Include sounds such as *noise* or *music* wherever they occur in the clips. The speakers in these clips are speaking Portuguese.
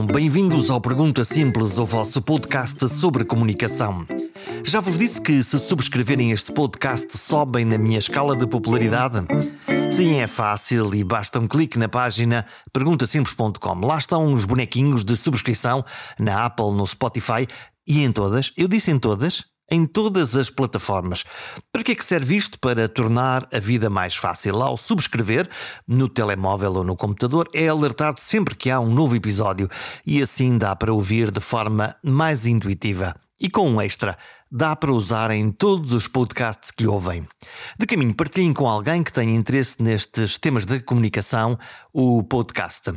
Comunicação. Bem-vindos ao Pergunta Simples, o vosso podcast sobre comunicação. Já vos disse que se subscreverem este podcast sobem na minha escala de popularidade? Sim, é fácil e basta um clique na página perguntasimples.com. Lá estão os bonequinhos de subscrição na Apple, no Spotify e em todas. Eu disse em todas? Em todas as plataformas. Para que é que serve isto? Para tornar a vida mais fácil. Ao subscrever, no telemóvel ou no computador, é alertado sempre que há um novo episódio e assim dá para ouvir de forma mais intuitiva. E com um extra, dá para usar em todos os podcasts que ouvem. De caminho, partilhem com alguém que tenha interesse nestes temas de comunicação o podcast.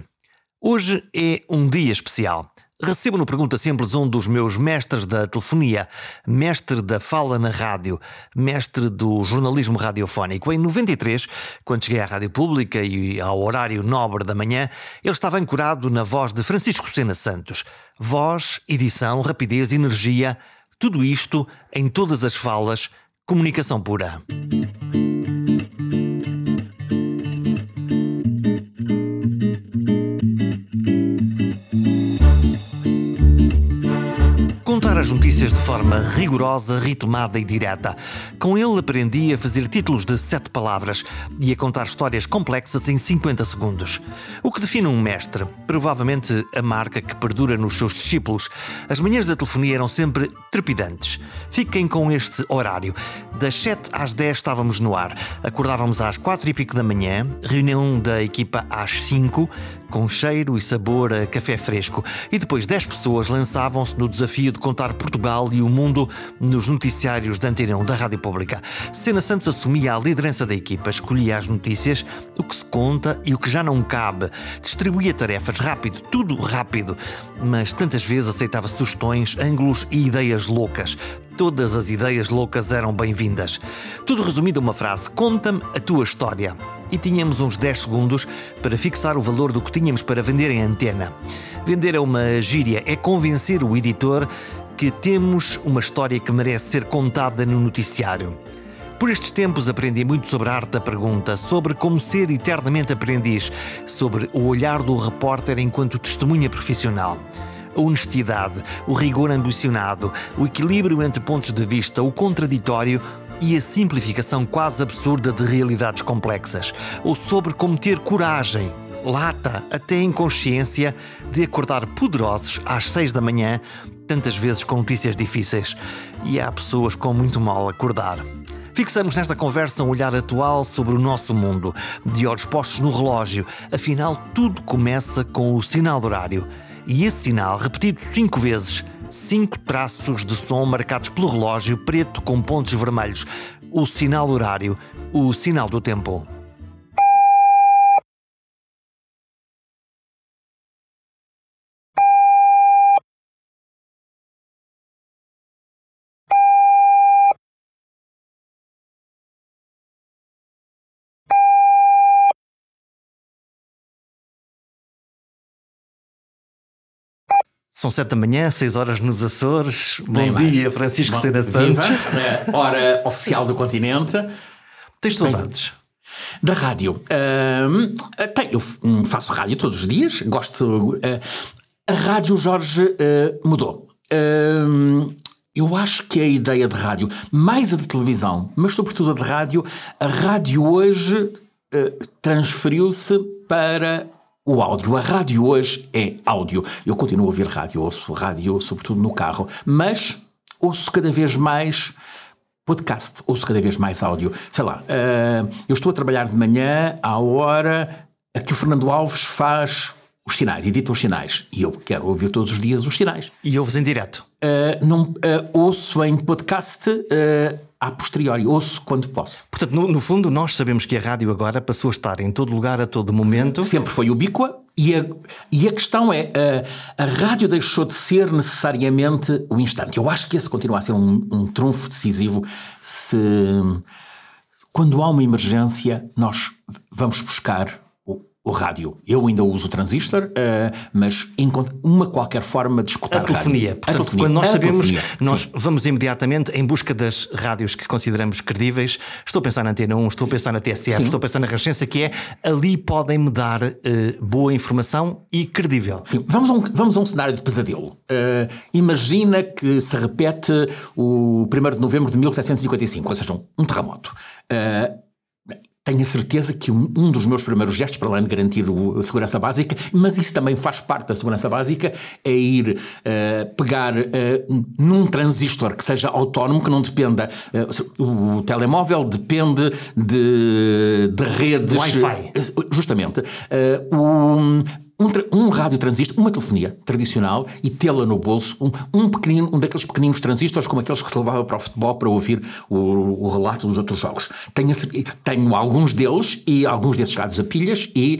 Hoje é um dia especial. Recebo no Pergunta Simples um dos meus mestres da telefonia, mestre da fala na rádio, mestre do jornalismo radiofónico. Em 93, quando cheguei à Rádio Pública e ao horário nobre da manhã, ele estava ancorado na voz de Francisco Sena Santos. Voz, edição, rapidez, energia, tudo isto em todas as falas, comunicação pura. As notícias de forma rigorosa, ritmada e direta. Com ele aprendi a fazer títulos de sete palavras e a contar histórias complexas em 50 segundos. O que define um mestre? Provavelmente a marca que perdura nos seus discípulos. As manhãs da telefonia eram sempre trepidantes. Fiquem com este horário. Das 7 às 10 estávamos no ar. Acordávamos às 4 e pico da manhã, reunião da equipa às 5, com cheiro e sabor a café fresco. E depois 10 pessoas lançavam-se no desafio de contar Portugal e o mundo nos noticiários da Antena 1 da Rádio Pública. Sena Santos assumia a liderança da equipa, escolhia as notícias, o que se conta e o que já não cabe. Distribuía tarefas rápido, tudo rápido. Mas tantas vezes aceitava sugestões, ângulos e ideias loucas. Todas as ideias loucas eram bem-vindas. Tudo resumido a uma frase: conta-me a tua história. E tínhamos uns 10 segundos para fixar o valor do que tínhamos para vender em antena. Vender é uma gíria, é convencer o editor que temos uma história que merece ser contada no noticiário. Por estes tempos aprendi muito sobre a arte da pergunta, sobre como ser eternamente aprendiz, sobre o olhar do repórter enquanto testemunha profissional a honestidade, o rigor ambicionado, o equilíbrio entre pontos de vista, o contraditório e a simplificação quase absurda de realidades complexas, ou sobre como ter coragem, lata, até inconsciência, de acordar poderosos às seis da manhã, tantas vezes com notícias difíceis. E há pessoas com muito mal acordar. Fixamos nesta conversa um olhar atual sobre o nosso mundo, de olhos postos no relógio. Afinal, tudo começa com o sinal do horário e esse sinal, repetido cinco vezes, cinco traços de som marcados pelo relógio preto com pontos vermelhos, o sinal horário, o sinal do tempo. São sete da manhã, seis horas nos Açores. Bem Bom mais. dia, Francisco Sena Santos. Viva, hora oficial do continente. Tens saudades? Da rádio. Uh, eu faço rádio todos os dias, gosto. Uh, a rádio, Jorge, uh, mudou. eu acho que a ideia de rádio, mais a de televisão, mas sobretudo a de rádio, a rádio hoje transferiu-se para o áudio. A rádio hoje é áudio. Eu continuo a ouvir rádio, ouço rádio, sobretudo no carro, mas ouço cada vez mais podcast, ouço cada vez mais áudio. Sei lá, uh, eu estou a trabalhar de manhã à hora a que o Fernando Alves faz os sinais, edita os sinais. E eu quero ouvir todos os dias os sinais. E ouves em direto? Uh, não, uh, ouço em podcast a posteriori, ouço quando posso. Portanto, no, no, fundo, nós sabemos que a rádio agora passou a estar em todo lugar, a todo momento. Sempre foi ubíqua e a, e a questão é, a, a rádio deixou de ser necessariamente o instante. Eu acho que esse continua a ser um, um trunfo decisivo se... Quando há uma emergência, nós vamos buscar o rádio. Eu ainda uso o transistor, uh, mas encontro uma qualquer forma de escutar a telefonia. Portanto, a telefonia. quando nós sabemos, nós sim. vamos imediatamente em busca das rádios que consideramos credíveis. Estou a pensar na Antena 1, estou a pensar na TSF, Sim. estou a pensar na Renascença, que é ali podem-me dar eh, boa informação e credível. Sim, vamos a um, vamos a um cenário de pesadelo. Uh, imagina que se repete o 1 de novembro de 1755, ou seja, um, um terremoto. Uh, tenho a certeza que um, um dos meus primeiros gestos, para além de garantir a segurança básica, mas isso também faz parte da segurança básica, é ir uh, pegar uh, num transistor que seja autónomo, que não dependa. uh, o, telemóvel depende de, de redes. Wi-Fi. Justamente. Um, um, um rádio transistor, uma telefonia tradicional e tê-la no bolso, um, um pequenino, um daqueles pequeninos transistores como aqueles que se levava para o futebol para ouvir o, o relato dos outros jogos. Tenho, tenho alguns deles e alguns desses rádios a pilhas e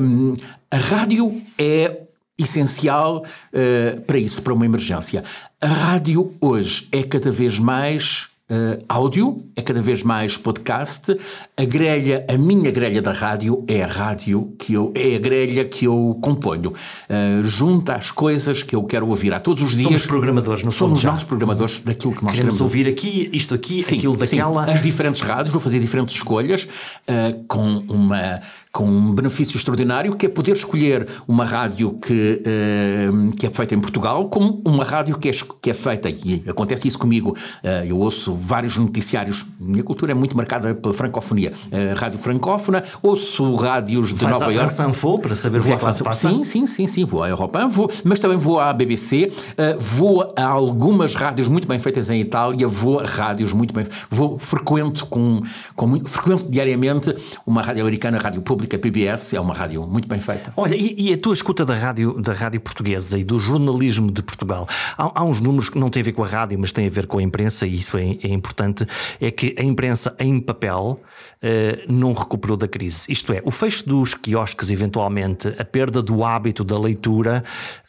hum, a rádio é essencial uh, para isso, para uma emergência. A rádio hoje é cada vez mais uh, áudio, é cada vez mais podcast. A grelha, a minha grelha da rádio é a rádio que eu, é a grelha que eu componho. Uh, junta as coisas que eu quero ouvir a todos os dias. Somos programadores, fundo, Somos já. nós programadores daquilo que nós Queremos queremos ouvir aqui, isto aqui, Sim, aquilo sim. daquela. As diferentes rádios, vou fazer diferentes escolhas uh, com, uma, com um benefício extraordinário que é poder escolher uma rádio que, uh, que é feita em Portugal como uma rádio que é, que é feita, e acontece isso comigo, uh, eu ouço vários noticiários, minha cultura é muito marcada pela francofonia, uh, rádio francófona, ouço rádios de Vais Nova Iorque. France Info para saber o que Vou é que lá se França- passa. Sim, sim, sim, sim. Vou à Europa, vou, mas também vou à BBC, vou a algumas rádios muito bem feitas em Itália, vou a rádios muito bem. Vou frequento com, com muito, frequento diariamente uma rádio americana, a Rádio Pública, PBS, é uma rádio muito bem feita. Olha, e, e a tua escuta da rádio, da rádio portuguesa e do jornalismo de Portugal? Há, há uns números que não têm a ver com a rádio, mas têm a ver com a imprensa, e isso é, é importante. É que a imprensa em papel eh, não recuperou da crise. Isto é, o fecho dos quiosques, eventualmente, a perda do hábito da leitura,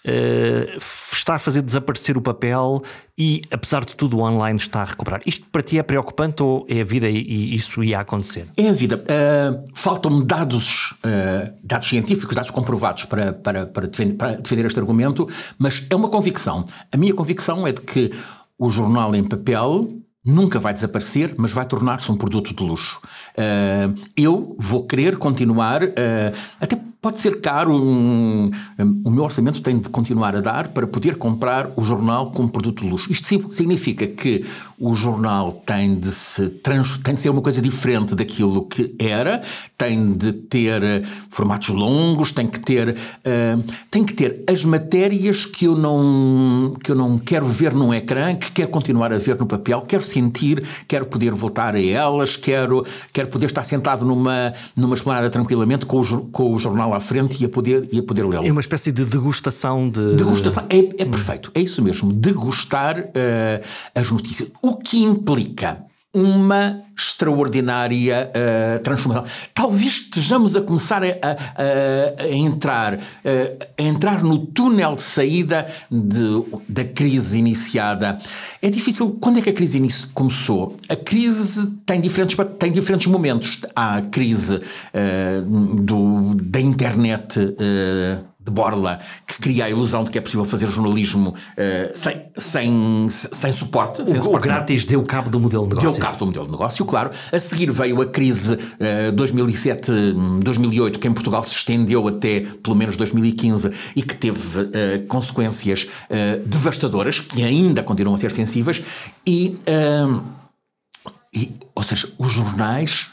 eh, está a fazer desaparecer o papel e, apesar de tudo, o online está a recuperar. Isto para ti é preocupante ou é a vida e, isso ia acontecer? É a vida. Uh, Faltam-me dados, uh, dados científicos, dados comprovados para, para, para, defender, para defender este argumento, mas é uma convicção. A minha convicção é de que o jornal em papel nunca vai desaparecer, mas vai tornar-se um produto de luxo. Uh, eu vou querer continuar, uh, até pode ser caro, um, o meu orçamento tem de continuar a dar para poder comprar o jornal como produto de luxo. Isto significa que o jornal tem de, se trans, tem de ser uma coisa diferente daquilo que era, tem de ter eh, formatos longos, tem que ter, eh, tem que ter as matérias que eu, não, que eu não quero ver num ecrã, que quero continuar a ver no papel, quero sentir, quero poder voltar a elas, quero, quero poder estar sentado numa, numa esplanada tranquilamente com o, com o jornal à frente e a poder, e a poder lê-lo. É uma espécie de degustação de. Degustação, é, é perfeito, é isso mesmo, degustar eh, as notícias. O que implica uma extraordinária eh, transformação. Talvez estejamos a começar a, a- a- entrar, eh, a entrar no túnel de saída de- da crise iniciada. É difícil. Quando é que a crise começou? A crise tem diferentes, tem diferentes momentos. Há a crise eh, do, da internet. eh, de Borla, que cria a ilusão de que é possível fazer jornalismo eh, sem, sem, sem suporte. sem O, o suporte grátis deu cabo do modelo de negócio. Deu cabo do modelo de negócio, claro. A seguir veio a crise eh, 2007-2008, que em Portugal se estendeu até pelo menos 2015 e que teve eh, consequências devastadoras, que ainda continuam a ser sensíveis, e, eh, e, ou seja, os jornais,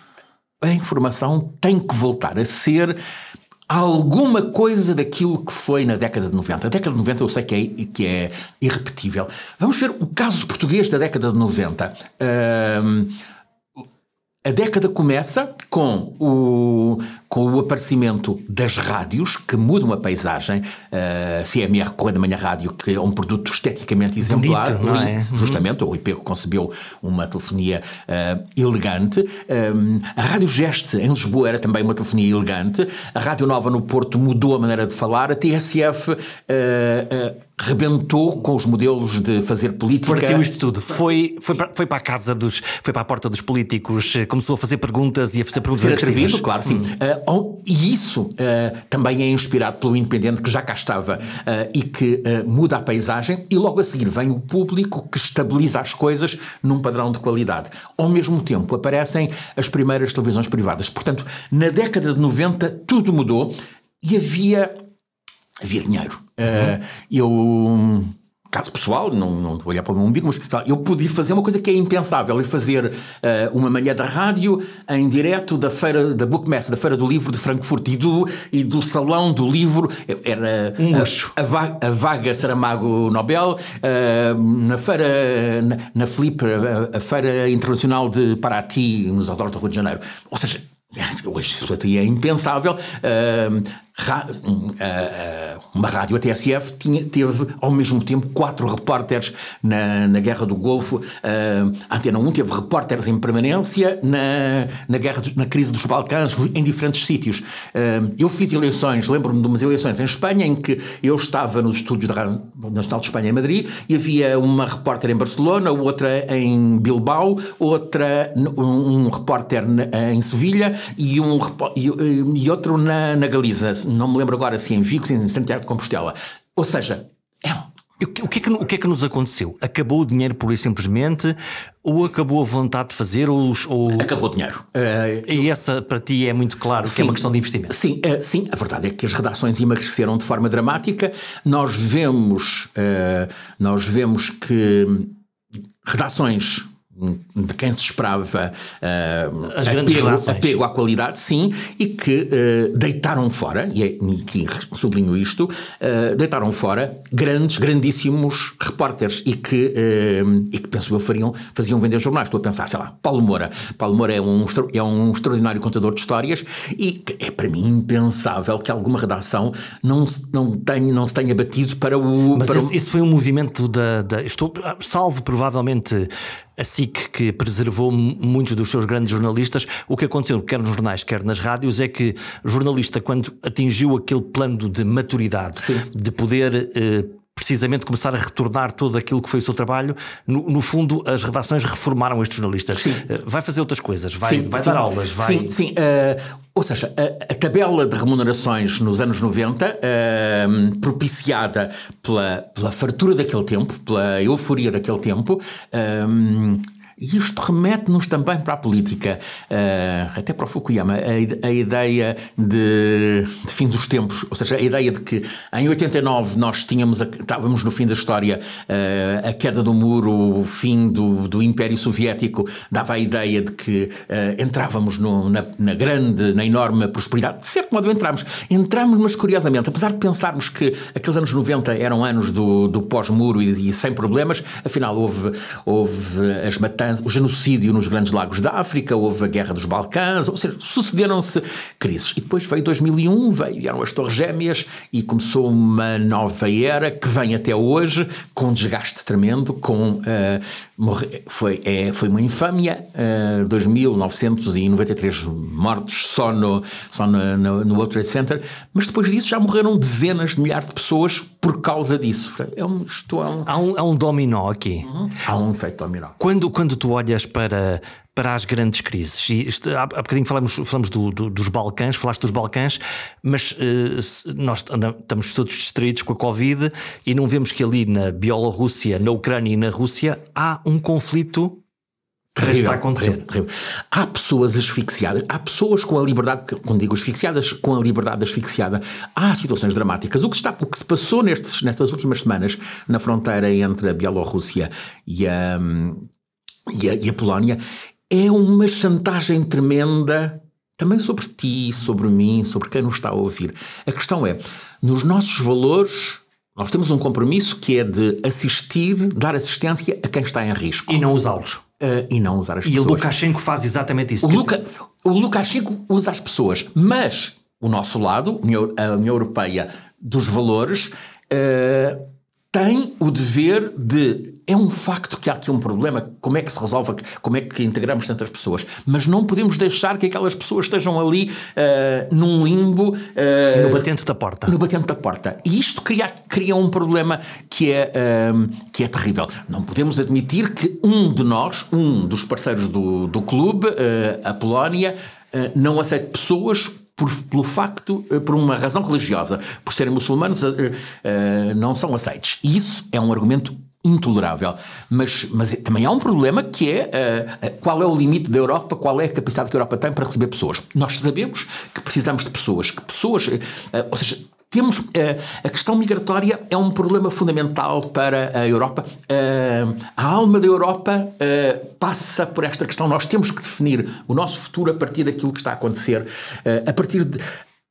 a informação tem que voltar a ser alguma coisa daquilo que foi na década de 90. A década de 90 eu sei que é, que é irrepetível. Vamos ver o caso português da década de 90. Ahm, a década começa com o, com o aparecimento das rádios que mudam a paisagem. Uh, CMR Correio da Manhã Rádio, que é um produto esteticamente exemplar. Bonito, é? Lindo, Justamente, o Rui Pego concebeu uma telefonia uh, elegante. Um, a Rádio Geste, em Lisboa, era também uma telefonia elegante. A Rádio Nova no Porto mudou a maneira de falar. A TSF. uh, rebentou com os modelos de fazer política. Partiu isto tudo. Foi, foi, para, foi para a casa dos. Foi para a porta dos políticos, eh, começou a fazer perguntas e a fazer perguntas Ser atrevido, claro, sim. Hum. Uh, e isso uh, também é inspirado pelo Independente, que já cá estava uh, e que muda a paisagem, e logo a seguir vem o público que estabiliza as coisas num padrão de qualidade. Ao mesmo tempo aparecem as primeiras televisões privadas. Portanto, na década de 90 tudo mudou e havia havia dinheiro. Uhum. Uh, eu caso pessoal, não, não vou olhar para o meu umbigo, mas eu podia fazer uma coisa que é impensável, é fazer uh, uma manhã da rádio em direto da feira, da Bookmess, da Feira do Livro de Frankfurt e do, e do Salão do Livro, era um luxo. A, a, vaga, a vaga Saramago Nobel, uh, na feira, na, na Flip, a, a, Feira Internacional de Paraty, nos Altos do Rio de Janeiro. Ou seja, *laughs* hoje isso é impensável. Uh, uma rádio, a TSF, tinha, teve ao mesmo tempo quatro repórteres na, na Guerra do Golfo. A Antena 1 teve repórteres em permanência na, na, guerra, na crise dos Balcãs, em diferentes sítios. Eu fiz eleições, lembro-me de umas eleições em Espanha, em que eu estava nos estúdios da Rádio Nacional de Espanha em Madrid e havia uma repórter em Barcelona, outra em Bilbao, outra, um, um repórter em Sevilha e, um, e, e outro na, na Galiza não me lembro agora se em Vigo, se em Santiago de Compostela. Ou seja, é o que, é que, o que é que nos aconteceu? Acabou o dinheiro por isso simplesmente? Ou acabou a vontade de fazer? Ou, ou... Acabou o dinheiro. Uh, e essa para ti é muito claro sim, que é uma questão de investimento. Sim, uh, sim, a verdade é que as redações emagreceram de forma dramática. Nós vemos, uh, nós vemos que redações de quem se esperava uh, apego, apego, à qualidade, sim, e que uh, deitaram fora, e, é, aqui sublinho isto, uh, deitaram fora grandes, grandíssimos repórteres e que, e que penso eu, fariam, faziam vender jornais. Estou a pensar, sei lá, Paulo Moura. Paulo Moura é um, é um extraordinário contador de histórias e é para mim impensável que alguma redação não, não, tenha, não se tenha batido para o. Mas para esse, o... esse foi um movimento da. da estou, salvo provavelmente a SIC, que preservou muitos dos seus grandes jornalistas, o que aconteceu, quer nos jornais, quer nas rádios, é que o jornalista, quando atingiu aquele plano de maturidade, Sim. de poder. Eh, precisamente começar a retornar todo aquilo que foi o seu trabalho. No, no fundo, as redações reformaram estes jornalistas. Sim. Eh, vai fazer outras coisas, vai, sim, vai sim. dar aulas, vai. Sim, sim. Uh, ou seja, a, a, tabela de remunerações nos anos 90, uh, propiciada pela, pela fartura daquele tempo, pela euforia daquele tempo, uh, e isto remete-nos também para a política, uh, até para o Fukuyama, a, a ideia de, de, fim dos tempos, ou seja, a ideia de que em 89 nós tínhamos, a, estávamos no fim da história, uh, a queda do muro, o fim do, do Império Soviético, dava a ideia de que uh, entrávamos no, na, na, grande, na enorme prosperidade. De certo modo entramos. Entramos, mas curiosamente, apesar de pensarmos que aqueles anos 90 eram anos do, do pós-muro e, e, sem problemas, afinal houve, houve as matanças o genocídio nos Grandes Lagos da África, houve a Guerra dos Balcãs, ou seja, sucederam-se crises. E depois veio 2001, veio, vieram as Torres Gêmeas e começou uma nova era que vem até hoje com desgaste tremendo, com uh, foi, é, foi uma infâmia, uh, 2.993 mortos só no, só no, no, no World Trade Center, mas depois disso já morreram dezenas de milhares de pessoas por causa disso. É um, isto é um... Há, um, há um dominó aqui. Uhum. Há um efeito dominó. Quando, quando tu olhas para, para as grandes crises. E isto, há, há bocadinho falamos, falamos do, do, dos Balcãs, falaste dos Balcãs, mas uh, nós andamos, estamos todos distraídos com a Covid e não vemos que ali na Bielorrússia, na Ucrânia e na Rússia há um conflito Terrível, está a acontecer. Terrível, terrível. Há pessoas asfixiadas, há pessoas com a liberdade, quando digo asfixiadas, com a liberdade asfixiada, há situações dramáticas. O que, está, o que se passou nestes, nestas últimas semanas na fronteira entre a Bielorrússia e a, e a, e a Polónia é uma chantagem tremenda também sobre ti, sobre mim, sobre quem nos está a ouvir. A questão é, nos nossos valores, nós temos um compromisso que é de assistir, dar assistência a quem está em risco. E não usá-los. Uh, e não usar as e pessoas. E o Lukashenko faz exatamente isso. O, Luka, o Lukashenko usa as pessoas, mas o nosso lado, a União Europeia dos valores, uh, tem o dever de é um facto que há aqui um problema. Como é que se resolve? Como é que integramos tantas pessoas? Mas não podemos deixar que aquelas pessoas estejam ali uh, num limbo. Uh, no batente da porta. No batente da porta. E isto cria, cria um problema que é, uh, que é terrível. Não podemos admitir que um de nós, um dos parceiros do, do clube, a Polónia, não aceite pessoas por, pelo facto, por uma razão religiosa, por serem muçulmanos, não são aceitos. E isso é um argumento intolerável. Mas, mas também há um problema que é qual é o limite da Europa, qual é a capacidade que a Europa tem para receber pessoas. Nós sabemos que precisamos de pessoas, que pessoas, ou seja, temos uh, a questão migratória é um problema fundamental para a Europa. Uh, a alma da Europa uh, passa por esta questão. Nós temos que definir o nosso futuro a partir daquilo que está a acontecer, a partir de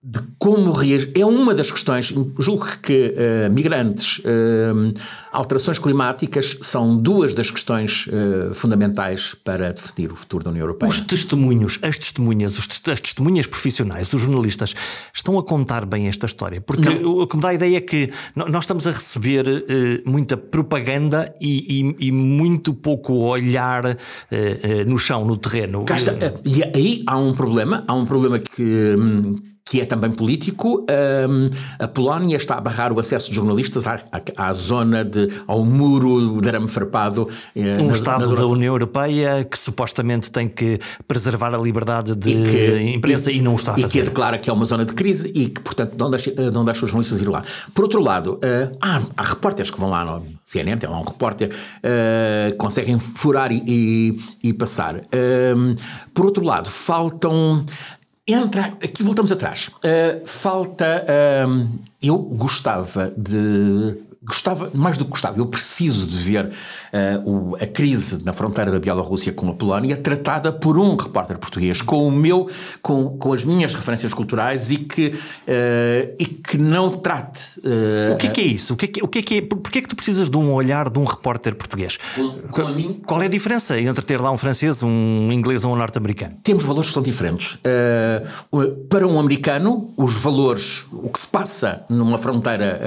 de como reagir. É uma das questões. Julgo que uh, migrantes, uh, alterações climáticas são duas das questões uh, fundamentais para definir o futuro da União Europeia. Os testemunhos, as testemunhas, os as testemunhas profissionais, os jornalistas, estão a contar bem esta história. Porque Não. o que me dá a ideia é que nós estamos a receber muita propaganda e, e, e, muito pouco olhar no chão, no terreno. E aí há um problema, há um problema que hum, que é também político. Um, a Polónia está a barrar o acesso de jornalistas à, à, à zona de, ao muro de arame farpado. Eh, um na, Estado na da União Europeia que supostamente tem que preservar a liberdade de e que, imprensa e, e, não está a fazer. E que declara que é uma zona de crise e que, portanto, não deixa, eh, não deixa os jornalistas ir lá. Por outro lado, uh, há, há repórteres que vão lá no CNN, tem lá um repórter, uh, conseguem furar e, e, e passar. Uh, por outro lado, faltam entra. Aqui voltamos atrás. Uh, falta. Uh, eu gostava de gostava, mais do que gostava, eu preciso de ver uh, o, a crise na fronteira da Bielorrússia com a Polónia tratada por um repórter português, com o meu, com, com as minhas referências culturais e que, uh, e que não trate. Uh, o que é, que é isso? O que é que, o que é que é, porquê é que tu precisas de um olhar de um repórter português? Com, com a mim, Qual é a diferença entre ter lá um francês, um inglês ou um norte-americano? Temos valores que são diferentes. para um americano, os valores, o que se passa numa fronteira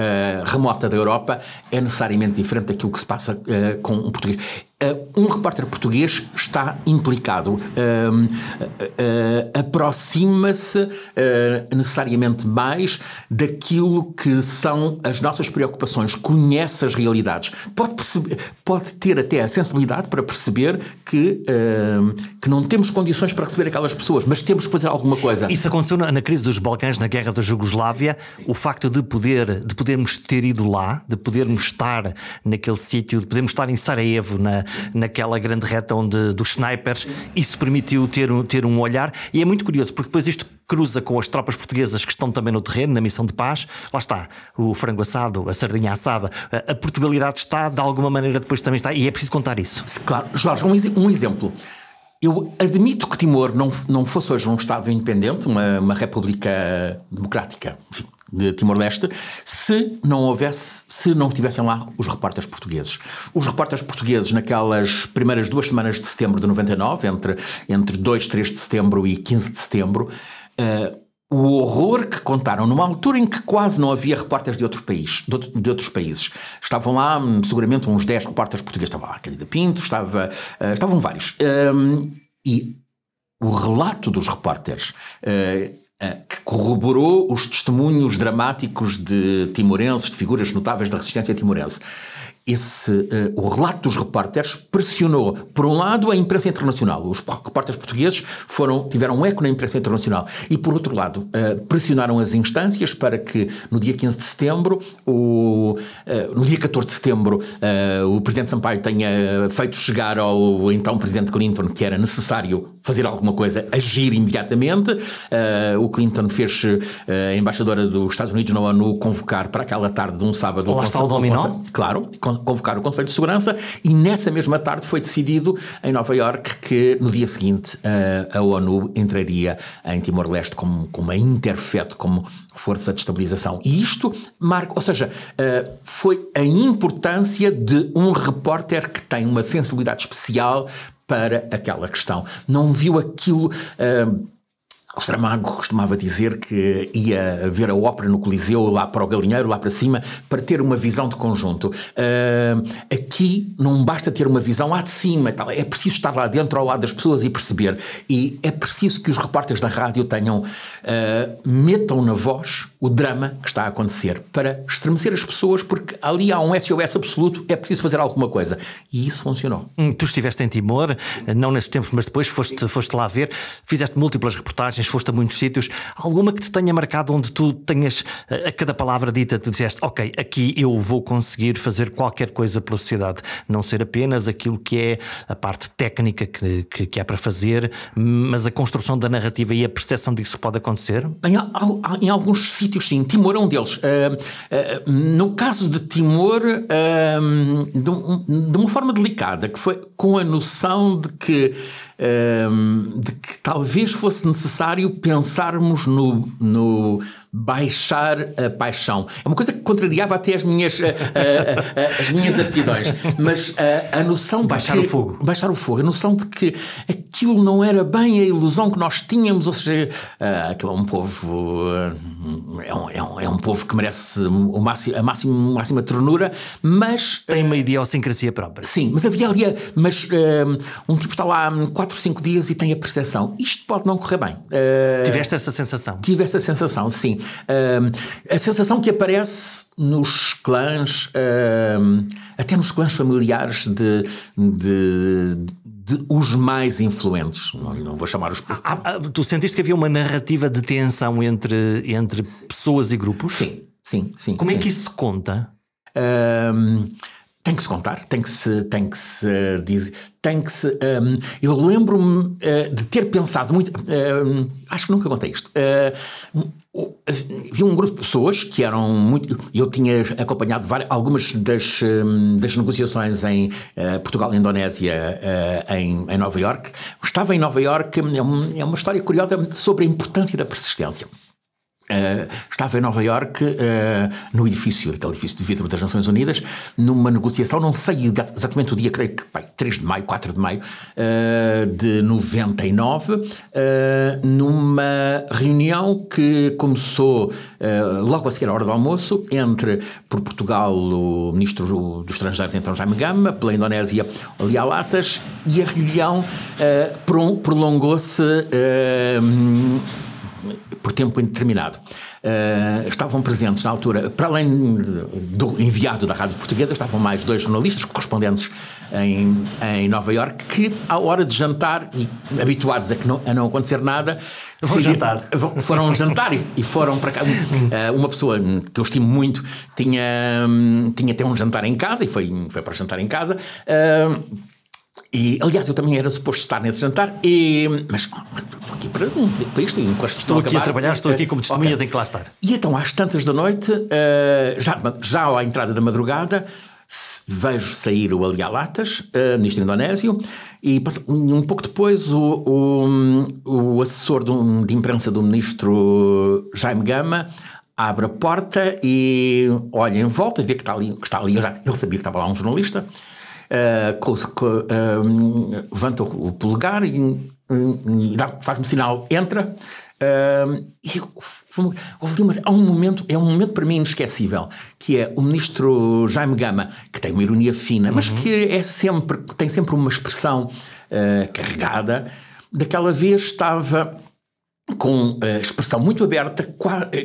remota da Europa Europa é necessariamente diferente daquilo que se passa uh, com um português. Uh, um repórter português está implicado, uh, uh, aproxima-se necessariamente mais daquilo que são as nossas preocupações, conhece as realidades, pode, pode ter até a sensibilidade para perceber que, que não temos condições para receber aquelas pessoas, mas temos que fazer alguma coisa. Isso aconteceu na, na crise dos Balcãs, na guerra da Jugoslávia, o facto de, poder, de podermos ter ido lá, de podermos estar naquele sítio, de podermos estar em Sarajevo, na, naquela grande reta onde, dos snipers. Isso permitiu ter, ter um olhar. E é muito curioso, porque depois isto cruza com as tropas portuguesas que estão também no terreno, na missão de paz. Lá está, o frango assado, a sardinha assada. A Portugalidade está, de alguma maneira, depois também está. E é preciso contar isso. Claro. Jorge, um, um exemplo. Eu admito que Timor não, não fosse hoje um Estado independente, uma, uma república democrática, enfim, de Timor-Leste, se não houvesse, se não estivessem lá os repórteres portugueses. Os repórteres portugueses naquelas primeiras duas semanas de setembro de 99, entre, entre 2, 3 de setembro e 15 de setembro, uh, o horror que contaram numa altura em que quase não havia repórteres de, outro país, de, outro, de outros países. Estavam lá hum, seguramente uns 10 repórteres portugueses. Estava lá a Candida Pinto, estava, uh, estavam vários. Um, e o relato dos repórteres uh, que corroborou os testemunhos dramáticos de timorenses, de figuras notáveis da resistência timorense esse, uh, o relato dos repórteres pressionou, por um lado, a imprensa internacional. Os repórteres portugueses foram, tiveram um eco na imprensa internacional. E, por outro lado, uh, pressionaram as instâncias para que, no dia 15 de setembro, o, uh, no dia 14 de setembro, o Presidente Sampaio tenha feito chegar ao então Presidente Clinton que era necessário fazer alguma coisa, agir imediatamente. o Clinton fez a embaixadora dos Estados Unidos na ONU convocar para aquela tarde de um sábado... Lá está o dominó? Claro, convocar o Conselho de Segurança e nessa mesma tarde foi decidido em Nova Iorque que no dia seguinte a, a ONU entraria em Timor-Leste como, como uma interfete, como força de estabilização. E isto marca, ou seja, foi a importância de um repórter que tem uma sensibilidade especial para aquela questão. Não viu aquilo. Uh, o Saramago costumava dizer que ia ver a ópera no Coliseu, lá para o Galinheiro, lá para cima, para ter uma visão de conjunto. Uh, aqui não basta ter uma visão lá de cima, tal. é preciso estar lá dentro ao lado das pessoas e perceber. E é preciso que os repórteres da rádio tenham, uh, metam na voz o drama que está a acontecer para estremecer as pessoas, porque ali há um SOS absoluto, é preciso fazer alguma coisa. E isso funcionou. Hum, tu estiveste em Timor, não nesses tempos, mas depois foste, foste lá ver, fizeste múltiplas reportagens, foste a muitos sítios. Alguma que te tenha marcado onde tu tenhas a cada palavra dita, tu disseste, ok, aqui eu vou conseguir fazer qualquer coisa pela sociedade, não ser apenas aquilo que é a parte técnica que, que, que há para fazer, mas a construção da narrativa e a percepção disso que pode acontecer? Em, em alguns sítios, sim. Timor é um deles. Uh, uh, no caso de Timor, uh, de, de, uma forma delicada, que foi com a noção de que, de que talvez fosse necessário pensarmos no, no baixar a paixão. É uma coisa que contrariava até as minhas, uh, uh, uh, as minhas aptidões. Mas a noção de baixar que, o fogo. Baixar o fogo. A noção de que aquilo não era bem a ilusão que nós tínhamos, ou seja, aquilo é um povo. É um, é, um, é um povo que merece o máximo, a máxima, máxima ternura, mas. Tem uma idiosincrasia própria. Sim, mas havia ali. Mas um tipo está lá 4, 5 dias e tem a percepção. Isto pode não correr bem. Tiveste essa sensação? Tive essa sensação, sim. Uh, a sensação que aparece nos clãs, uh, até nos clãs familiares de, de, de os mais influentes, não, não vou chamar os. Ah, ah, ah, tu sentiste que havia uma narrativa de tensão entre, entre pessoas e grupos? Sim, sim, sim. Como sim. é que isso se conta? Tem que se contar, tem que se, tem que se dizer, tem que se. Um, eu lembro-me uh, de ter pensado muito. Uh, acho que nunca contei isto. Uh, havia um grupo de pessoas que eram muito. Eu tinha acompanhado várias, algumas das, um, das negociações em Portugal e Indonésia em, em Nova York. Estava em Nova York, é, um, é uma história curiosa sobre a importância da persistência. Uh, estava em Nova Iorque, uh, no edifício, aquele edifício de vidro das Nações Unidas, numa negociação, não sei exatamente o dia, creio que pai, 3 de maio, 4 de maio uh, de 99, numa reunião que começou logo a seguir à hora do almoço, entre, por Portugal, o Ministro dos Estrangeiros, então Jaime Gama, pela Indonésia, Lial Latas, e a reunião prolongou-se por tempo indeterminado. Uh, estavam presentes na altura, para além do enviado da Rádio Portuguesa, estavam mais dois jornalistas correspondentes em, em Nova York que, à hora de jantar, habituados a, que não, a não acontecer nada, Vou jantar. foram jantar e, e foram para cá. Uh, uma pessoa que eu estimo muito tinha, tinha até um jantar em casa e foi, foi para jantar em casa. Uh, e, aliás, eu também era suposto estar nesse jantar, e, mas estou aqui para, para isto. Enquanto estou aqui a, trabalhar, estou aqui como testemunha, okay. tenho que lá estar. E então, às tantas da noite, uh, já, já à entrada da madrugada, vejo sair o Ali Alatas, uh, ministro indonésio, e um pouco depois o, o, o assessor de, de imprensa do ministro Jaime Gama abre a porta e olha em volta, vê que está ali, que está ali já, ele sabia que estava lá um jornalista, uh, levanta o polegar e, e faz-me sinal, entra. Uh, e houve há um momento, é um momento para mim inesquecível, que é o ministro Jaime Gama, que tem uma ironia fina, uhum. mas que é sempre, tem sempre uma expressão uh, carregada. Daquela vez estava com a expressão muito aberta,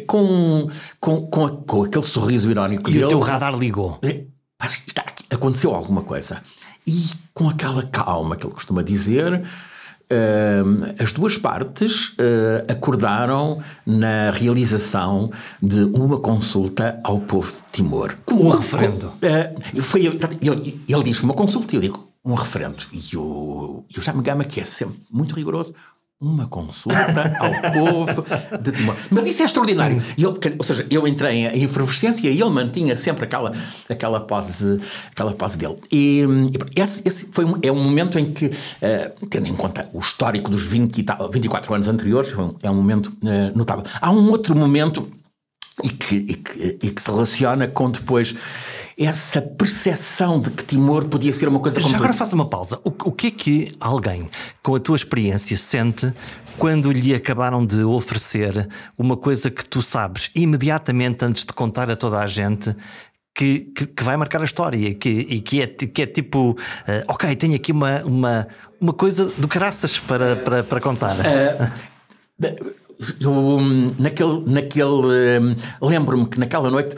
com, com, com, com aquele sorriso irónico e dele. o teu radar ligou. Está aconteceu alguma coisa. E com aquela calma que ele costuma dizer, Uh, as duas partes uh, acordaram na realização de uma consulta ao povo de Timor. Um referendo. Uh, foi, ele, ele disse uma consulta e eu digo um referendo. E o, e o que é sempre muito rigoroso, uma consulta ao povo de Timor. Mas isso é extraordinário. Ele, ou seja, eu entrei em efervescência e ele mantinha sempre aquela, aquela, pose, aquela pose dele. E, esse, esse foi um, é um momento em que, uh, tendo em conta o histórico dos 20 24 anos anteriores, é um momento uh, notável. Há um outro momento e que, e que, e que se relaciona com depois essa percepção de que Timor podia ser uma coisa Já agora faz uma pausa. O, o que é que alguém com a tua experiência sente quando lhe acabaram de oferecer uma coisa que tu sabes imediatamente antes de contar a toda a gente que, que, que, vai marcar a história que, e que é, que é tipo, uh, ok, tenho aqui uma, uma, uma coisa do caraças para, para, para contar. Uh, eu, hum, naquele, naquele um, lembro-me que naquela noite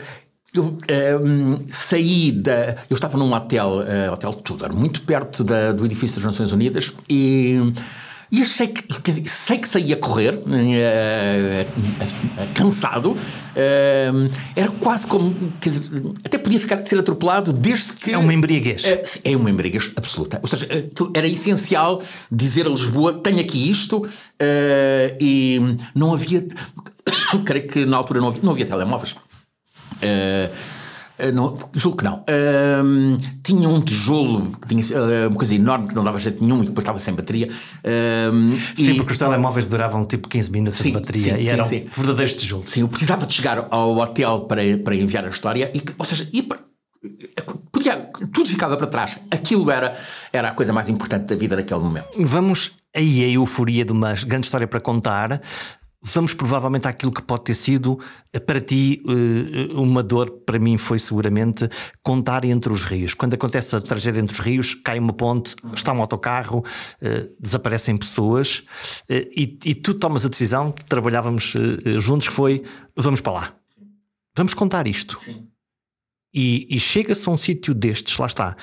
eu um, saí da. Eu estava num hotel, uh, Hotel Tudor, muito perto da, do edifício das Nações Unidas e. E eu sei que, sei que saía a correr, uh, cansado, uh, era quase como. Dizer, até podia ficar de ser atropelado desde que. É uma embriaguez. é uma embriaguez absoluta. Ou seja, era essencial dizer a Lisboa: tenho aqui isto, e não havia. *coughs* creio que na altura não havia, não havia telemóveis. Uh, não, julgo que não. Uh, tinha um tijolo tinha uh, uma coisa enorme que não dava jeito nenhum e depois estava sem bateria. sim, e... porque os telemóveis duravam tipo 15 minutos sim, de bateria sim, e sim, eram sim. verdadeiros tijolos. Sim, eu precisava de chegar ao hotel para, para enviar a história, e, ou seja, para, podia, tudo ficava para trás. Aquilo era, era a coisa mais importante da vida naquele momento. Vamos aí a euforia de uma grande história para contar vamos provavelmente àquilo que pode ter sido eh, para ti eh, uma dor, para mim foi seguramente contar entre os rios. Quando acontece a tragédia entre os rios, cai uma ponte, está um autocarro, eh, desaparecem pessoas e, e tu tomas a decisão, trabalhávamos juntos, que foi vamos para lá, vamos contar isto. E, e chega-se a um sítio destes, lá está,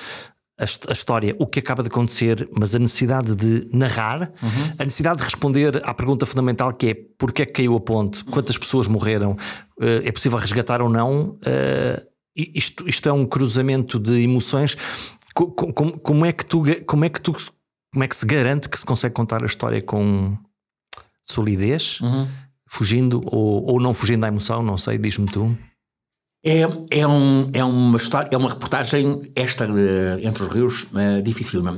a, história, o que acaba de acontecer, mas a necessidade de narrar, uhum. a necessidade de responder à pergunta fundamental que é porque é que caiu a ponte, quantas pessoas morreram, uh, é possível resgatar ou não. Uh, isto, isto é um cruzamento de emoções. Como, como, é que tu, como é que tu, como é que se garante que se consegue contar a história com solidez, uhum. fugindo ou, ou não fugindo à emoção? Não sei, diz-me tu. É, é, um, é uma história, é uma reportagem, esta uh, entre os rios, uh, difícil. Uh,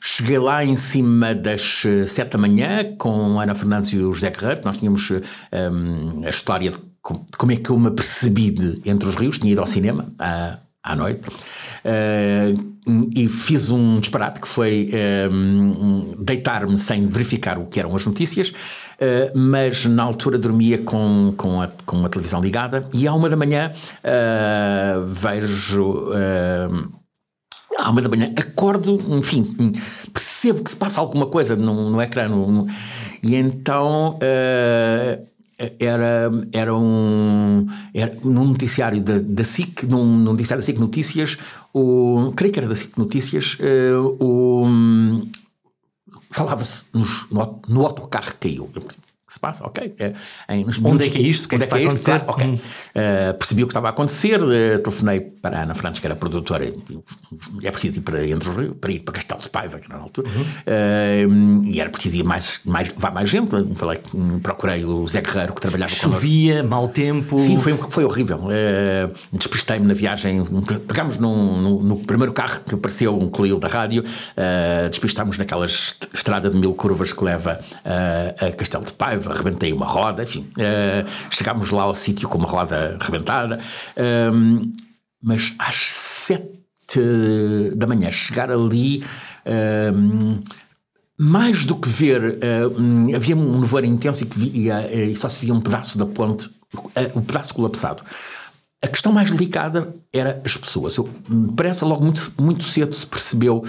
cheguei lá em cima das sete da manhã com Ana Fernandes e o José Guerreiro. Nós tínhamos um, a história de como, de como, é que eu me apercebi de Entre os Rios, tinha ido ao cinema à, à noite. Uh, e fiz um disparate que foi um, deitar-me sem verificar o que eram as notícias, uh, mas na altura dormia com, com, a, com a televisão ligada e à uma da manhã uh, vejo. Uh, à uma da manhã acordo, enfim, percebo que se passa alguma coisa no, no ecrã. No, e então era, era um era num noticiário da, da SIC, num, num noticiário da SIC Notícias, o, creio que era da SIC Notícias, uh, o, falava-se no, no autocarro que caiu que se passa, ok. É, em, onde é que é isto? O que é que está a é acontecer? Claro, ok. Hum. Uh, percebi o que estava a acontecer, uh, telefonei para a Ana Fernandes, que era produtora, é preciso ir para Entre os Rios, para ir para Castelo de Paiva, que era na altura, uhum. uh, e era preciso ir mais, mais, vá mais gente. Falei, procurei o Zé Guerreiro, que trabalhava com Chovia, mau tempo. Sim, foi, foi horrível. Uh, Despistei-me na viagem. Pegámos num, no, no, primeiro carro que apareceu um Clio da rádio, uh, despistámos naquela estrada de mil curvas que leva a Castelo de Paiva raiva, rebentei uma roda, enfim. Uh, chegámos lá ao sítio com uma roda rebentada, uh, mas às sete da manhã, chegar ali. Uh, mais do que ver, havia um nevoeiro intenso e, que via, e só se via um pedaço da ponte, o pedaço colapsado. A questão mais delicada era as pessoas. Eu, parece logo muito, muito cedo se percebeu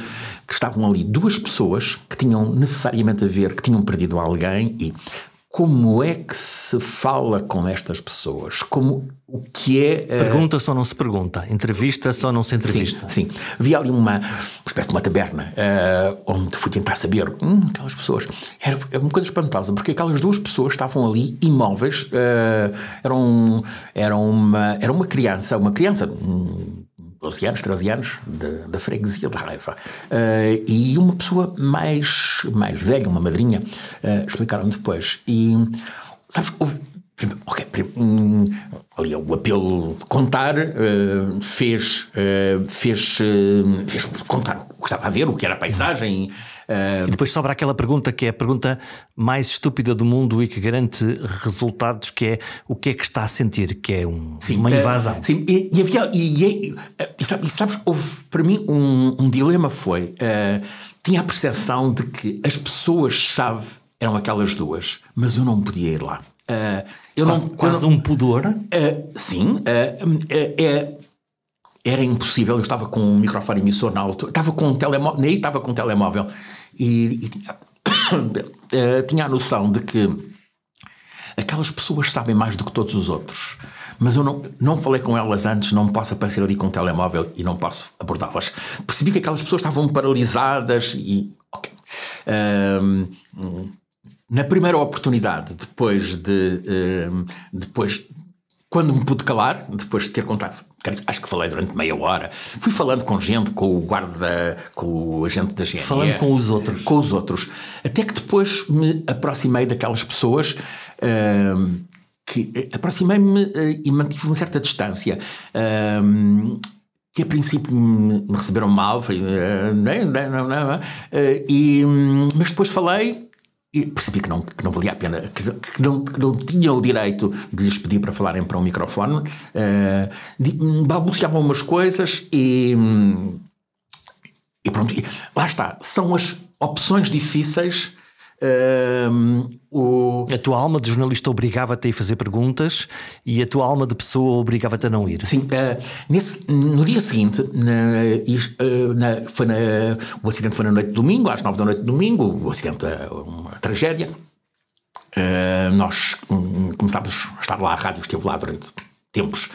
que estavam ali duas pessoas que tinham necessariamente a ver, que tinham perdido alguém e como é que se fala com estas pessoas? Como o que é. Uh... Pergunta-se ou não se pergunta? Entrevista-se ou não se entrevista? Sim, sim. Havia ali uma, uma espécie de uma taberna uh, onde fui tentar saber. Hum, aquelas pessoas. Era, era, uma coisa espantosa, porque aquelas duas pessoas estavam ali imóveis. Uh, eram, eram uma, era uma criança, uma criança. Hum, 12 anos, 13 anos, da freguesia de Raiva. Uh, e uma pessoa mais, mais velha, uma madrinha, uh, explicaram depois. E, sabes, houve, um, ali o apelo de contar uh, fez, fez, fez contar o que estava a ver, o que era a paisagem. Uh, e depois sobra aquela pergunta que é a pergunta mais estúpida do mundo e que garante resultados, que é o que é que está a sentir, que é um, sim, uma invasão. Uh, sim, e, e havia. E, e, e, sabes, houve para mim um, um dilema foi. Uh, tinha a percepção de que as pessoas-chave eram aquelas duas, mas eu não podia ir lá. Uh, eu não, quase um pudor? Uh, sim. Uh, era impossível. Eu estava com um microfone emissor na altura, estava com um telemóvel, nem estava com um telemóvel e, e tinha, *coughs* uh, tinha a noção de que aquelas pessoas sabem mais do que todos os outros. Mas eu não, não falei com elas antes, não posso aparecer ali com um telemóvel e não posso abordá-las. Percebi que aquelas pessoas estavam paralisadas e. Ok. Um, na primeira oportunidade, depois de. Um, depois, quando me pude calar, depois de ter contato acho que falei durante meia hora. Fui falando com gente, com o guarda, com o agente da GNR. Falando com os outros. Com os outros. Até que depois me aproximei daquelas pessoas. Uh, que aproximei-me uh, e mantive uma certa distância. Uh, que a princípio me, receberam mal, foi, uh, não, não, não, e, mas depois falei e percebi que não, que não valia a pena, que, que, não, que não tinha o direito de lhes pedir para falarem para um microfone. Uh, balbuciavam umas coisas e. E pronto, lá está. São as opções difíceis Uh, o... A tua alma de jornalista obrigava-te a ir fazer perguntas e a tua alma de pessoa obrigava-te a não ir. Sim, uh, nesse, no dia seguinte, na, uh, na, foi na, o acidente foi na noite de domingo, às nove da noite de domingo, o acidente, é uma tragédia. nós um, começámos a estar lá, a rádio esteve lá durante tempos.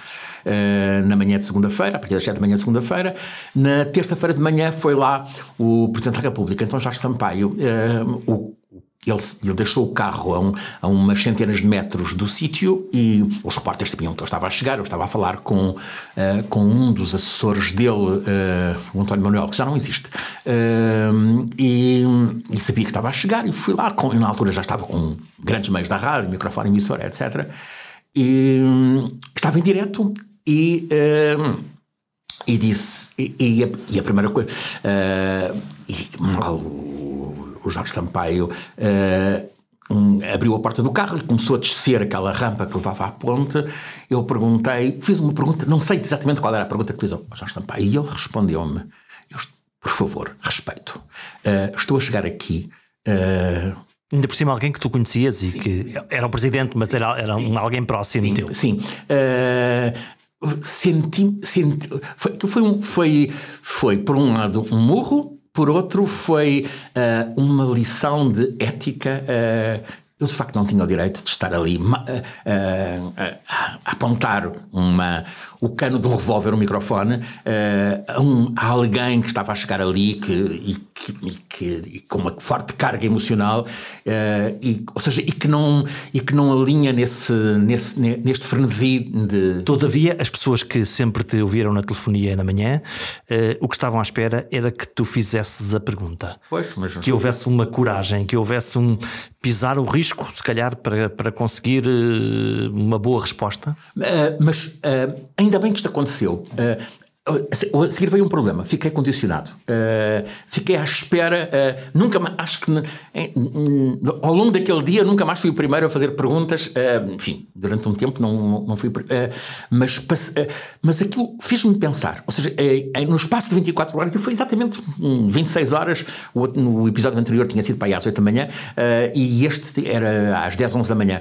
Uh, na manhã de segunda-feira, a partir das 7 da manhã de segunda-feira. Na terça-feira de manhã foi lá o Presidente da República, então Jorge Sampaio, uh, o ele, ele, deixou o carro a, um, a, umas centenas de metros do sítio e os repórteres sabiam que eu estava a chegar. Eu estava a falar com, uh, com um dos assessores dele, uh, o António Manuel, que já não existe, uh, e, e, sabia que estava a chegar. E fui lá, com, e na altura já estava com grandes meios da rádio, microfone, emissora, etc. E estava em direto e. e disse, e, e, a, e, a, primeira coisa, e, mal, o Jorge Sampaio uh, um, abriu a porta do carro e começou a descer aquela rampa que levava à ponte. Eu perguntei, fiz uma pergunta, não sei exatamente qual era a pergunta que fiz ao Jorge Sampaio, e ele respondeu-me: Por favor, respeito, uh, estou a chegar aqui. Uh, Ainda por cima alguém que tu conhecias e que era o presidente, mas era, era um, alguém próximo sim, teu. Sim. Uh, senti, senti foi, foi, um, foi, foi, por um lado, um murro, por outro, foi uh, uma lição de ética. Uh, eu de facto não tinha o direito de estar ali uh, a apontar uma, o cano de um revólver, um microfone, a, um, a alguém que estava a chegar ali que, e, que, e, que, e com uma forte carga emocional, e, ou seja, e que não, e que não alinha nesse, nesse, neste frenesi de. Todavia, as pessoas que sempre te ouviram na telefonia na manhã, o que estavam à espera era que tu fizesses a pergunta. Pois, mas que houvesse uma coragem, que houvesse um pisar o risco, se calhar, para, para conseguir uh, uma boa resposta? Uh, mas uh, ainda bem que isto aconteceu. A seguir veio um problema, fiquei condicionado. Uh, fiquei à espera, uh, nunca mais, acho que ao longo daquele dia nunca mais fui o primeiro a fazer perguntas. Uh, enfim, durante um tempo não, não fui. mas, mas aquilo fez-me pensar. Ou seja, no espaço de 24 horas, foi exatamente 26 horas. O, no episódio anterior tinha sido para aí às 8 da manhã e este era às 10, 11 da manhã.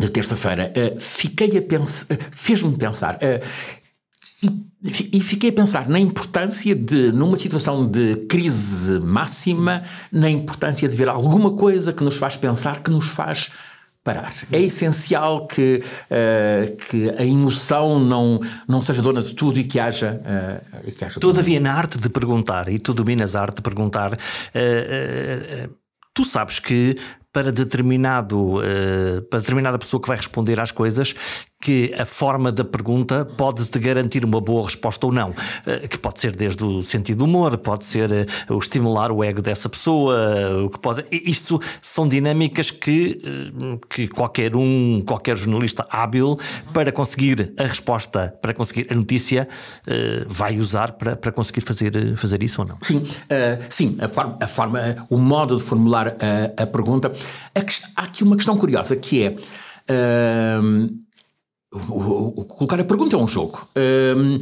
de terça-feira, fiquei a pensar, fez-me pensar, e, e fiquei a pensar na importância de, numa situação de crise máxima, na importância de ver alguma coisa que nos faz pensar, que nos faz parar. É essencial que, uh, que a emoção não, não seja dona de tudo e que haja. Uh, que haja Todavia, na arte de perguntar, e tu dominas a arte de perguntar, uh, tu sabes que para determinado para determinada pessoa que vai responder às coisas que a forma da pergunta pode te garantir uma boa resposta ou não. Eh, que pode ser desde o sentido do humor, pode ser eh, o estimular o ego dessa pessoa, o que pode. Isto são dinâmicas que, eh, que qualquer um, qualquer jornalista hábil para conseguir a resposta, para conseguir a notícia, vai usar para, para conseguir fazer, fazer isso ou não. Sim, uh, sim, a forma, a forma, o modo de formular a, a pergunta. A há aqui uma questão curiosa que é. Uh, o, o, colocar a pergunta é um jogo. Hum,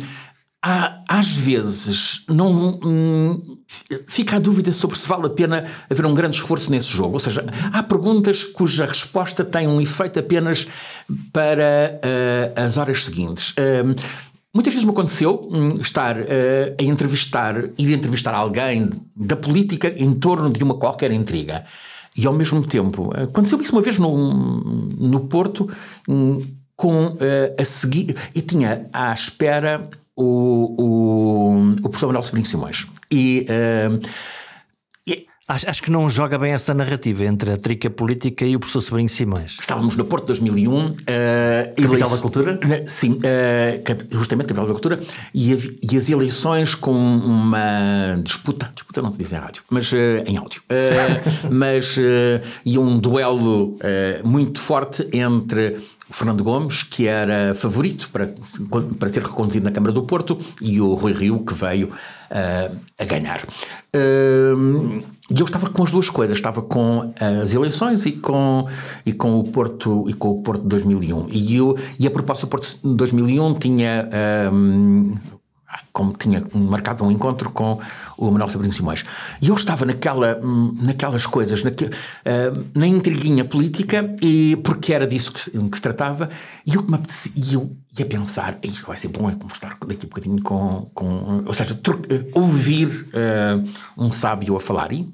há, às vezes não hum, fica a dúvida sobre se vale a pena haver um grande esforço nesse jogo. Ou seja, há perguntas cuja resposta tem um efeito apenas para uh, as horas seguintes. Hum, Muitas vezes me aconteceu hum, estar uh, a entrevistar, ir entrevistar alguém da política em torno de uma qualquer intriga. E ao mesmo tempo, aconteceu isso uma vez no, no Porto, um, com uh, a seguir. E tinha à espera o, o, o professor Manuel Sobrinho Simões. E. Uh, Acho, acho, que não joga bem essa narrativa entre a trica política e o professor Sobrinho Simões. Estávamos no Porto 2001. Uh, capital da Cultura? Sim, uh, justamente Capital da Cultura. E, e, as eleições com uma disputa, disputa não se diz em rádio, mas uh, em áudio. *laughs* Mas e um duelo muito forte entre o Fernando Gomes, que era favorito para, para ser reconduzido na Câmara do Porto, e o Rui Rio, que veio uh, a ganhar. Uh, e eu estava com as duas coisas, estava com as eleições e com, e com o Porto e com o Porto de 2001. E, eu, e a proposta do Porto de 2001 tinha um, como tinha marcado um encontro com o Manuel Sabrinho Simões. E eu estava naquela, naquelas coisas, naque, uh, na intriguinha política, e, porque era disso que, que se tratava, e eu, me apetecia, e eu ia pensar, vai ser bom é conversar daqui a um bocadinho com, com ou seja, uh, ouvir uh, um sábio a falar. E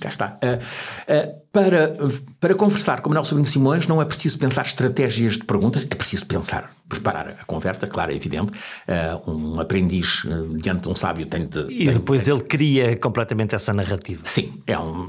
cá está. Uh, uh, para, para conversar com o Manuel Sobrinho Simões não é preciso pensar estratégias de perguntas, é preciso pensar, preparar a conversa, claro, é evidente. Uh, um aprendiz diante de um sábio tem de. E tem, depois tem, ele cria completamente essa narrativa. Sim, é um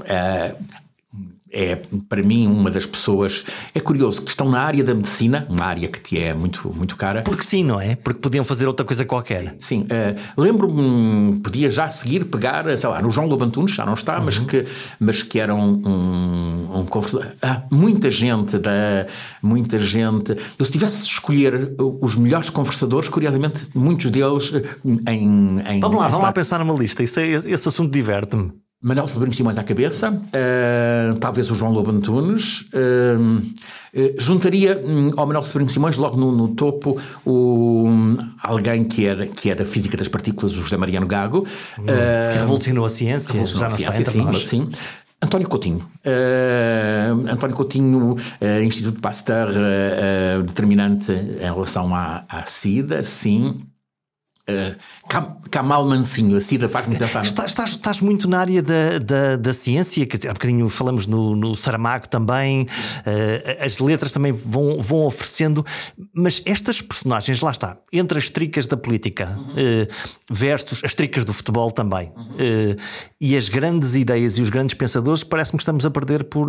é para mim uma das pessoas. É curioso que estão na área da medicina, uma área que te é muito, muito cara. Porque sim, não é? Porque podiam fazer outra coisa qualquer. Sim, uh, lembro-me, podia já seguir, pegar, sei lá, no João Lobantunes, já não está, uhum. mas, que, mas que era um, um, um conversador. Há muita gente da. Muita gente. Eu, se tivesse de escolher os melhores conversadores, curiosamente, muitos deles eh, em. em vamos lá, vamos lá pensar numa lista. Isso é, esse assunto diverte-me. Manuel Sobrinho Simões à cabeça, uh, talvez o João Lobo Antunes. Uh, uh, juntaria um, ao Manuel Sobrinho Simões, logo no, no topo, o, um, alguém que era, que era da física das partículas, o José Mariano Gago. Hum, que revolucionou a ciência, revolucionou a ciência, sim, sim. António Coutinho. Uh, António Coutinho, uh, Instituto Pasteur, uh, determinante em relação à, à SIDA, sim. Uh, Kamal Mansinho, a Cida faz-me pensar. Estás, estás, estás, muito na área da, da, da, ciência, quer dizer, há bocadinho falamos no, no Saramago também, uh, as letras também vão, vão oferecendo, mas estas personagens, lá está, entre as tricas da política uhum. uh, versus as tricas do futebol também, uhum. e as grandes ideias e os grandes pensadores, parece-me que estamos a perder por,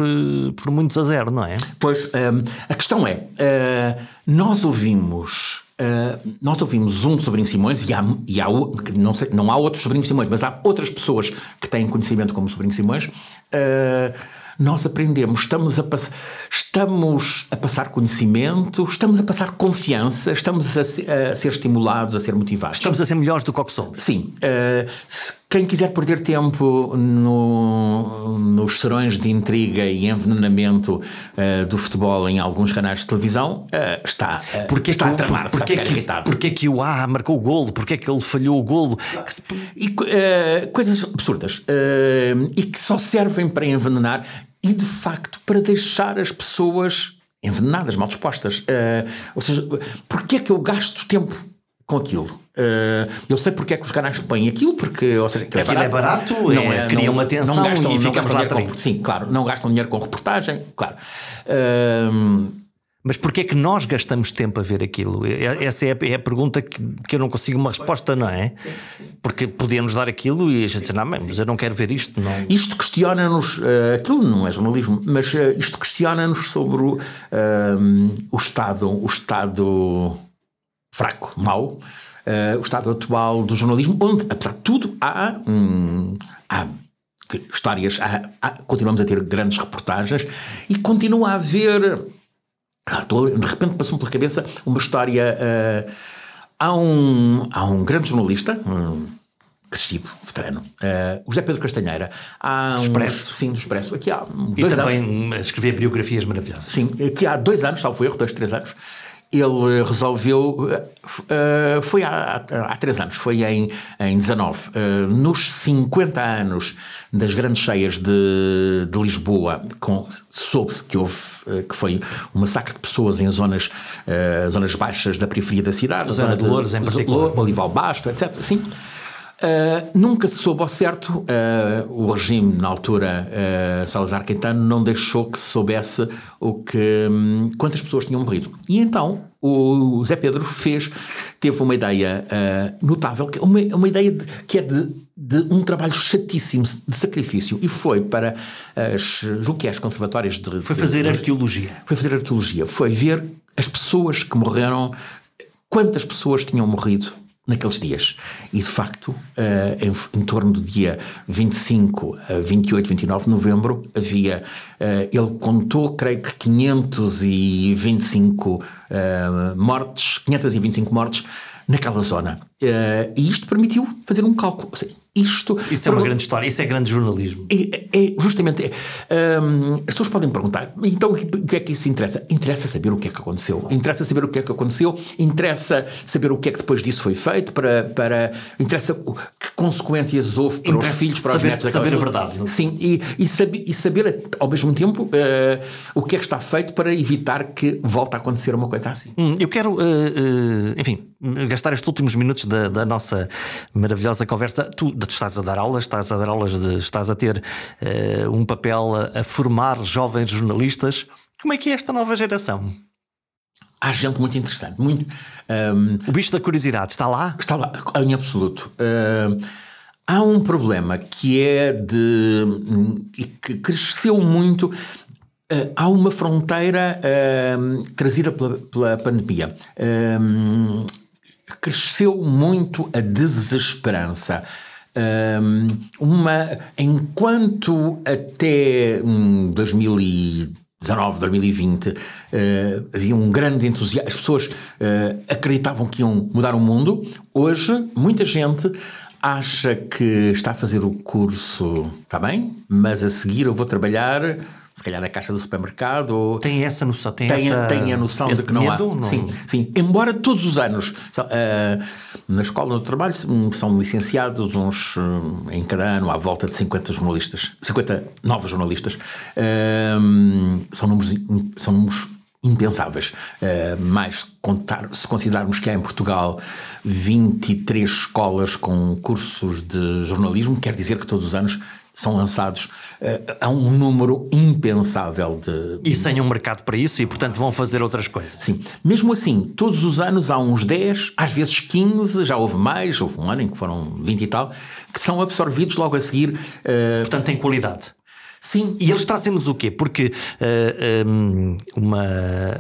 por muitos a zero, não é? Pois, um, a questão é, nós ouvimos Uh, nós ouvimos um Sobrinho Simões e há, e há não, sei, não há outros Sobrinhos Simões, mas há outras pessoas que têm conhecimento como Sobrinho Simões. Uh, nós aprendemos, estamos a, estamos a passar conhecimento, estamos a passar confiança, estamos a, a, ser estimulados, a ser motivados. Estamos a ser melhores do que o que somos. Sim. Uh, quem quiser perder tempo no, nos serões de intriga e envenenamento uh, do futebol em alguns canais de televisão, uh, está, uh, porque está que, a tramar, porque está a que, irritado. Porque é que o A marcou o golo? Porque é que ele falhou o golo? E coisas absurdas. e que só servem para envenenar e, de facto, para deixar as pessoas envenenadas, mal dispostas. ou seja, porque é que eu gasto tempo com aquilo? Uh, eu sei porque é que os canais põem aquilo, porque, ou seja, aquilo, é barato, é barato não é, criam não, atenção não gastam, e não gastam dinheiro com, Sim, claro, não gastam dinheiro com reportagem, claro. Uh, mas porquê é que nós gastamos tempo a ver aquilo? Essa é a, é a pergunta que, que, eu não consigo uma resposta, não é? Porque podíamos dar aquilo e a gente dizer, não, mas eu não quero ver isto. Não. Isto questiona-nos, uh, aquilo não é jornalismo, mas uh, isto questiona-nos sobre uh, o Estado, o Estado fraco, mau, uh, o estado atual do jornalismo, onde, apesar de tudo, há, hum, há histórias, há, há, continuamos a ter grandes reportagens e continua a haver. Ah, de repente passou-me pela cabeça uma história. Uh, há, um, há um grande jornalista. Um, crescido, veterano, uh, o José Pedro Castanheira. Há do Expresso. sim, do Expresso. Aqui há e também anos, escrever biografias maravilhosas. Sim, aqui há dois anos, salvo erro, dois, três anos, ele resolveu. Uh, foi há, há três anos, foi em, em 19. Uh, nos 50 anos das grandes cheias de, de Lisboa, soube-se que houve que foi um massacre de pessoas em zonas, zonas baixas da periferia da cidade, a zona, zona de Louros, em particular. Olival Basto, etc. Sim. Uh, nunca se soube ao certo, uh, o regime, na altura, uh, Salazar Quintano, não deixou que se soubesse o que, um, quantas pessoas tinham morrido. E então o Zé Pedro fez, teve uma ideia notável, que uma, uma ideia de, que é de, de, um trabalho chatíssimo de sacrifício, e foi para as, julgo que é as conservatórias de. Foi fazer de, arqueologia. Foi fazer arqueologia, foi ver as pessoas que morreram, quantas pessoas tinham morrido naqueles dias. E de facto, uh, em, em, torno do dia 25 a 28, 29 de novembro, havia. Uh, ele contou, creio que 525 uh, eh, mortes, 525 mortes naquela zona. E isto permitiu fazer um cálculo. Seja, isto, isso é uma grande história, isso é grande jornalismo. É, é justamente. É, um, as pessoas podem perguntar, então o que é que isso interessa? Interessa saber o que é que aconteceu. Interessa saber o que é que aconteceu, interessa saber o que é que depois disso foi feito, para, para interessa que consequências houve para interessa os filhos, para saber, os netos. Saber a verdade. Sim, e, e, saber, e saber ao mesmo tempo uh, o que é que está feito para evitar que volte a acontecer uma coisa assim. Hum, eu quero, uh, uh, enfim, gastar estes últimos minutos da, da nossa maravilhosa conversa. Tu, tu, estás a dar aulas, estás a dar aulas, de, estás a ter uh, um papel a, a, formar jovens jornalistas. Como é que é esta nova geração? Há gente muito interessante. Muito, um, ehm, o bicho da curiosidade está lá? Está lá, em absoluto. Uh, há um problema que é de. que cresceu muito. Uh, há uma fronteira uh, trazida pela, pela pandemia. Cresceu muito a desesperança. Uma, enquanto até 2019, 2020 uh, havia um grande entusiasmo, as pessoas uh, acreditavam que iam mudar o mundo, hoje muita gente acha que está a fazer o curso, está bem, mas a seguir eu vou trabalhar se calhar na caixa do supermercado. Tem essa noção, tem, tem, essa, tem a noção de que não medo, há. Não... Sim, sim. Embora todos os anos uh, na escola do trabalho são licenciados uns uh, em cada ano à volta de 50 jornalistas, 50 novos jornalistas. Uh, são números, são números impensáveis. Uh, mais contar, se considerarmos que há em Portugal 23 escolas com cursos de jornalismo, quer dizer que todos os anos são lançados uh, a um número impensável de. E sem um mercado para isso, e portanto vão fazer outras coisas. Sim. Mesmo assim, todos os anos há uns 10, às vezes 15, já houve mais, houve um ano em que foram 20 e tal, que são absorvidos logo a seguir. Uh... Portanto, tem qualidade. Sim. E eles trazem-nos o quê? Porque uh, eh, um, uma,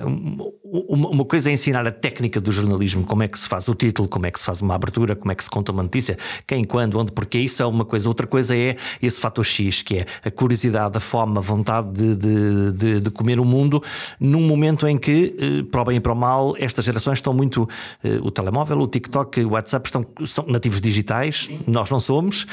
uma, uma, coisa é ensinar a técnica do jornalismo, como é que se faz o título, como é que se faz uma abertura, como é que se conta uma notícia, quem, quando, onde, porque isso é uma coisa. Outra coisa é esse fator X, que é a curiosidade, a fome, a vontade de, de, de, de comer o mundo, num momento em que, uh, para o bem e para o mal, estas gerações estão muito. Uh, o telemóvel, o TikTok, o WhatsApp estão, são nativos digitais, nós não somos.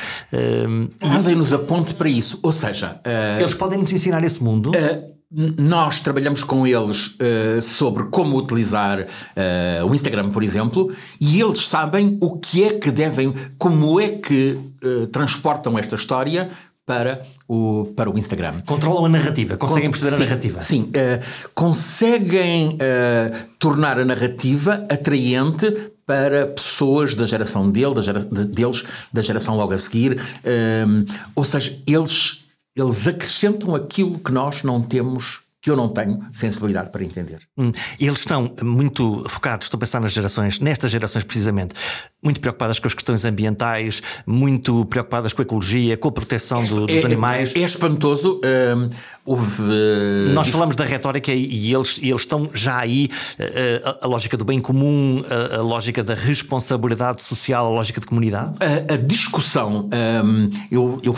Fazem-nos a ponte para isso. Ou seja, Uh, eles podem nos ensinar esse mundo? Uh, nós trabalhamos com eles uh, sobre como utilizar uh, o Instagram, por exemplo, e eles sabem o que é que devem, como é que uh, transportam esta história para o, para o Instagram. Controlam a narrativa, conseguem perceber sim, a narrativa. Sim, conseguem tornar a narrativa atraente para pessoas da geração dele, da gera, de, deles, da geração logo a seguir. ou seja, eles eles acrescentam aquilo que nós não temos que eu não tenho sensibilidade para entender. Hum, eles estão muito focados, estou a pensar nas gerações, nestas gerações precisamente, muito preocupadas com as questões ambientais, muito preocupadas com a ecologia, com a proteção do, dos é, animais. É, é espantoso. Hum, houve. Nós falamos da retórica e, eles, eles estão já aí, a, a, a lógica do bem comum, a, a, lógica da responsabilidade social, a lógica de comunidade. A, discussão. Um, eu, eu,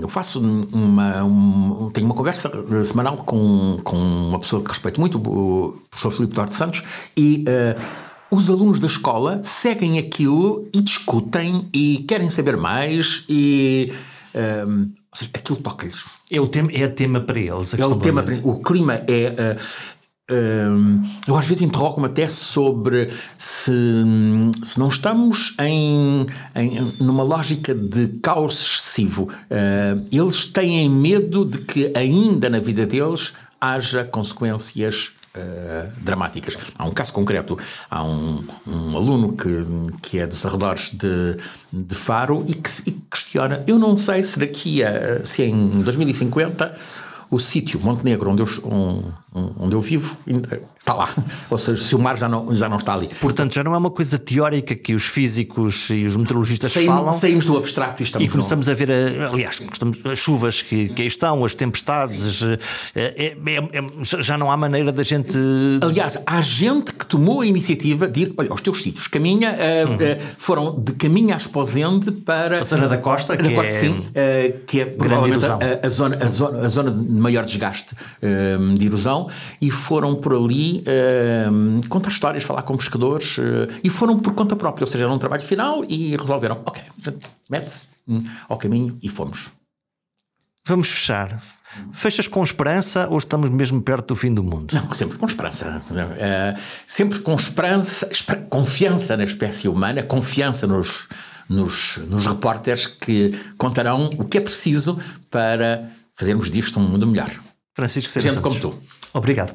eu, faço uma. Um, tenho uma conversa semanal com com, uma pessoa que respeito muito, o professor Filipe Duarte Santos, e uh, os alunos da escola seguem aquilo e discutem e querem saber mais e. Uh, seja, aquilo toca-lhes. É o tema, é tema para eles. é o tema para, O clima é. Uh, eu às vezes interrogo-me até sobre se, se não estamos em, em, numa lógica de caos excessivo. Uh, eles têm medo de que ainda na vida deles haja consequências Uh, dramáticas. Há um caso concreto, há um, um, aluno que, que é dos arredores de, de Faro e que, e questiona, eu não sei se daqui a, se em 2050 o sítio Montenegro onde eu, onde eu vivo está lá. *laughs* Ou seja, se o mar já não, já não está ali. Portanto, já não é uma coisa teórica que os físicos e os meteorologistas saímos, falam. Saímos do abstrato e estamos E começamos no... a ver, a, aliás, as chuvas que, que aí estão, as tempestades. É, é, é, já não há maneira da gente. Aliás, há gente que tomou a iniciativa de ir olha, aos teus sítios. Caminha, uhum. uh, foram de caminho à Esposende para. A zona da costa, que, costa, é, sim, uh, que é provavelmente a, a, zona, a, zona, a zona de maior desgaste uh, de erosão, e foram por ali uh, contar histórias, falar com pescadores uh, e foram por conta própria, ou seja, era um trabalho final e resolveram, ok, mete-se ao caminho e fomos. Vamos fechar. Fechas com esperança ou estamos mesmo perto do fim do mundo? Não, sempre com esperança. Uh, sempre com esperança, confiança na espécie humana, confiança nos, nos, nos repórteres que contarão o que é preciso para fazermos disto um mundo melhor. Francisco Gente Santos. como tu. Obrigado.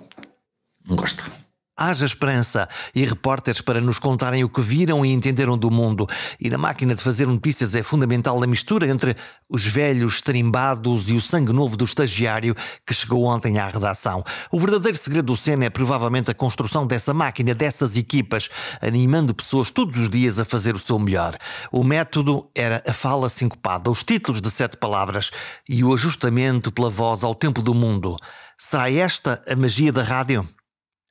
Não gosto. Haja esperança e repórteres para nos contarem o que viram e entenderam do mundo. E na máquina de fazer notícias é fundamental a mistura entre os velhos tarimbados e o sangue novo do estagiário que chegou ontem à redação. O verdadeiro segredo do Sena é provavelmente a construção dessa máquina, dessas equipas, animando pessoas todos os dias a fazer o seu melhor. O método era a fala sincopada, os títulos de sete palavras e o ajustamento pela voz ao tempo do mundo. Será esta a magia da rádio?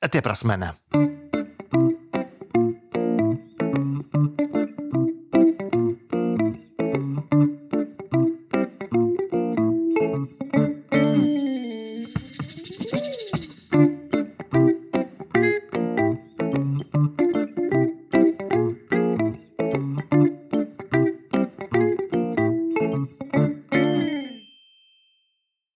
Até para a semana.